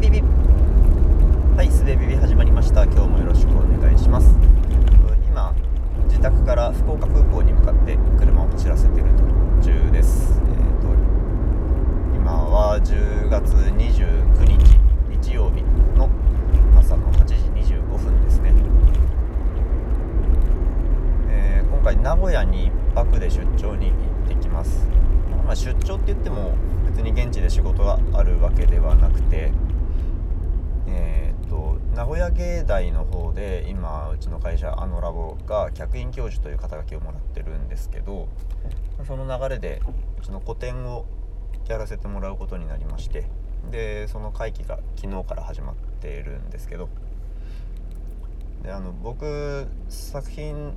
ビビ。はいすべビビ始まりました。今日もよろしくお願いします。今自宅から福岡空港に向かって車を走らせている途中です。えーと今は10月29日日曜日の朝の8時25分ですね。えー今回名古屋に1泊で出張に行ってきます、まあ、出張って言っても別に現地で仕事があるわけではなくて名古屋芸大の方で今うちの会社あのラボが客員教授という肩書きをもらってるんですけどその流れでうちの個展をやらせてもらうことになりましてでその会期が昨日から始まっているんですけどであの僕作品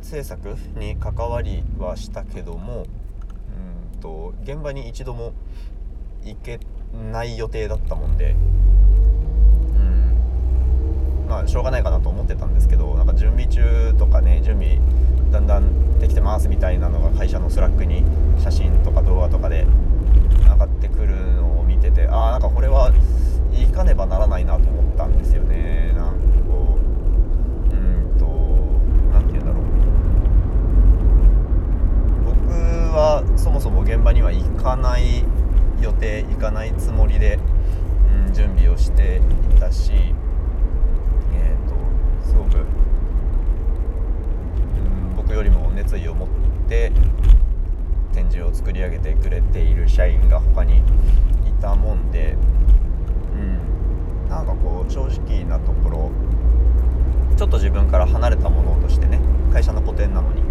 制作に関わりはしたけどもうんと現場に一度も行けない予定だったもんでまあしょうがないかなと思ってたんですけどなんか準備中とかね準備だんだんできてますみたいなのが会社のスラックに写真とか動画とかで上がってくるのを見ててああなんかこれは行かねばならないなと思ったんですよね。なんかこううんと何て言うんだろう。僕はそもそも現場には行かない予定行かないつもりで、うん、準備をしていたし、すごく、うん、僕よりも熱意を持って展示を作り上げてくれている社員が他にいたもんで、うん、なんかこう正直なところちょっと自分から離れたものとしてね会社の個展なのに、うん、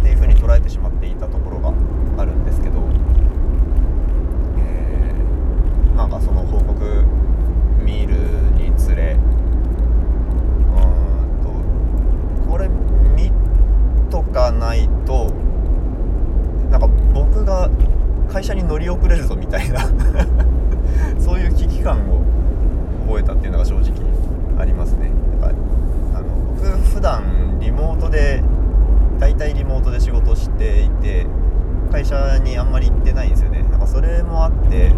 っていうふうに捉えてしまっていたところがあるんですけど、えーなんかその報告見るにつれうーんとこれ見とかないとなんか僕が会社に乗り遅れるぞみたいなそういう危機感を覚えたっていうのが正直ありますね。なんかあの僕普段リモートで大体リモートで仕事していて会社にあんまり行ってないんですよね。なんかそれもあってうー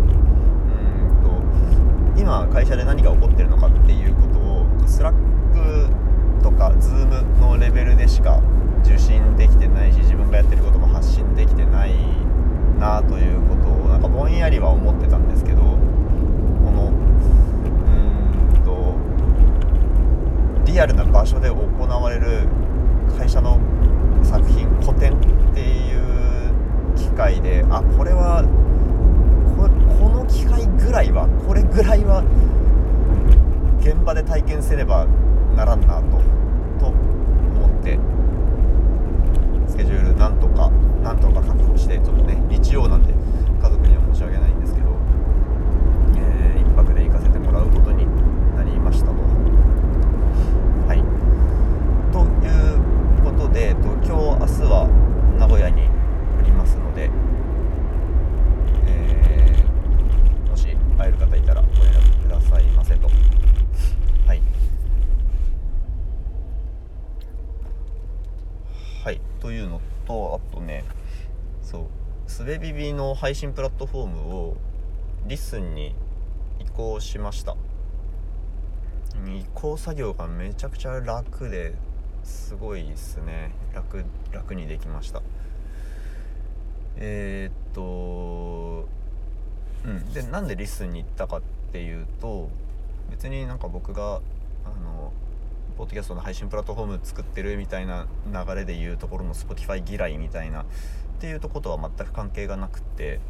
んと今会社で何が起こってるのかっていうことをスラックとか Zoom のレベルでしか受信できてないし自分がやってることも発信できてないなということをなんかぼんやりは思ってたんですけどこのうーんとリアルな場所で行われる会社の作品個展っていう機会であこれはらいはこれぐらいは現場で体験せねばならんなとと思ってスケジュールなんとかなんとか確保してちょっとね日曜なんで家族には申し訳ないんですけど、えー、一泊で行かせてもらうことになりましたと。はいということで、えっと、今日明日は名古屋におりますので、えーもし会える方いたらご連絡くださいませと。はい。はい、というのとあとねそうスベビビの配信プラットフォームをリスンに移行しました。移行作業がめちゃくちゃ楽ですごいですね。楽楽にできました。えーっとうん。でなんでリスンに行ったかっていうと別になんか僕があのポッドキャストの配信プラットフォーム作ってるみたいな流れでいうところの Spotify 嫌いみたいなっていうとことは全く関係がなくて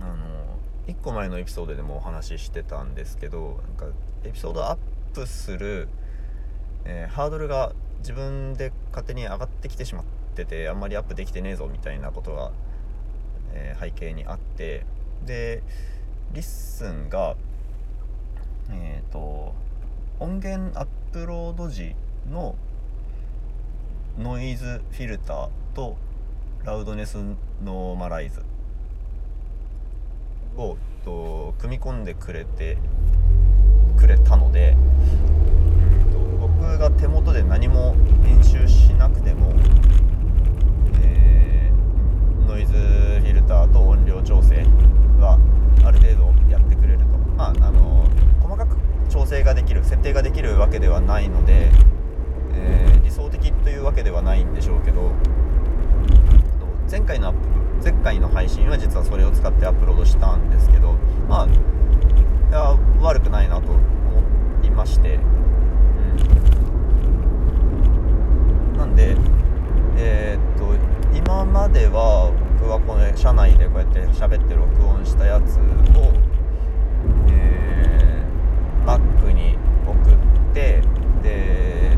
あの1個前のエピソードでもお話ししてたんですけどなんかエピソードアップする、えーハードルが自分で勝手に上がってきてしまっててあんまりアップできてねえぞみたいなことが、えー背景にあってで LISTEN がえっ、と音源アップロード時のノイズフィルターとラウドネスノーマライズをと組み込んでくれてくれたので、うんと僕が手元で何も編集しなくても、えーノイズフィルターと音量調整はある程度やってくできる、設定ができるわけではないので、えー、理想的というわけではないんでしょうけど前回のアップ前回の配信は実はそれを使ってアップロードしたんですけどまあいや悪くないなと思いまして、うん、なんでえー、っと今までは僕はこの車内でこうやって喋って録音したやつをえー、Mac に送ってで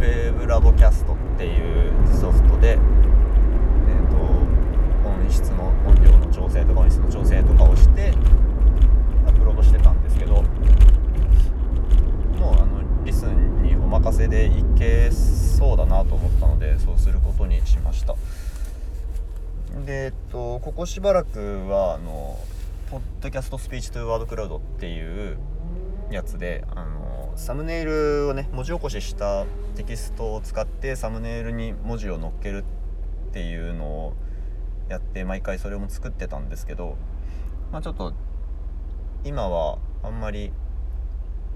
Web ラボキャストっていうソフトで、えーと、音質の音量の調整とか音質の調整とかをしてアップロードしてたんですけどもうあのリスンにお任せでいけそうだなと思ったのでそうすることにしました。でえっとここしばらくはあのポッドキャストスピーチトゥーワードクラウドっていうやつであのサムネイルをね文字起こししたテキストを使ってサムネイルに文字を載っけるっていうのをやって毎回それも作ってたんですけどまあちょっと今はあんまり、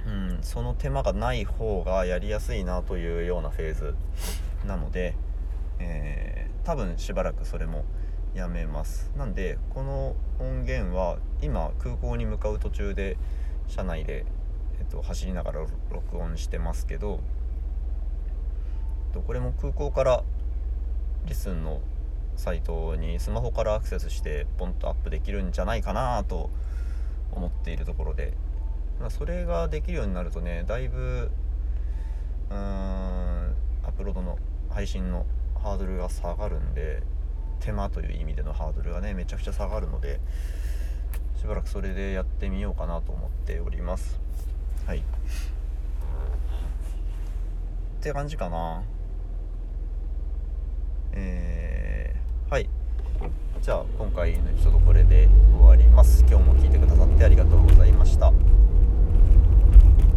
うん、その手間がない方がやりやすいなというようなフェーズなので、えー、多分しばらくそれもやめます。なんでこの音源は今空港に向かう途中で車内で、と、走りながら録音してますけどこれも空港からリスンのサイトにスマホからアクセスしてポンとアップできるんじゃないかなと思っているところで、ま、それができるようになるとねだいぶうーんアップロードの配信のハードルが下がるんで手間という意味でのハードルがねめちゃくちゃ下がるのでしばらくそれでやってみようかなと思っております。はい。って感じかな。えー、はい。じゃあ今回のエピソードこれで終わります。今日も聞いてくださってありがとうございました。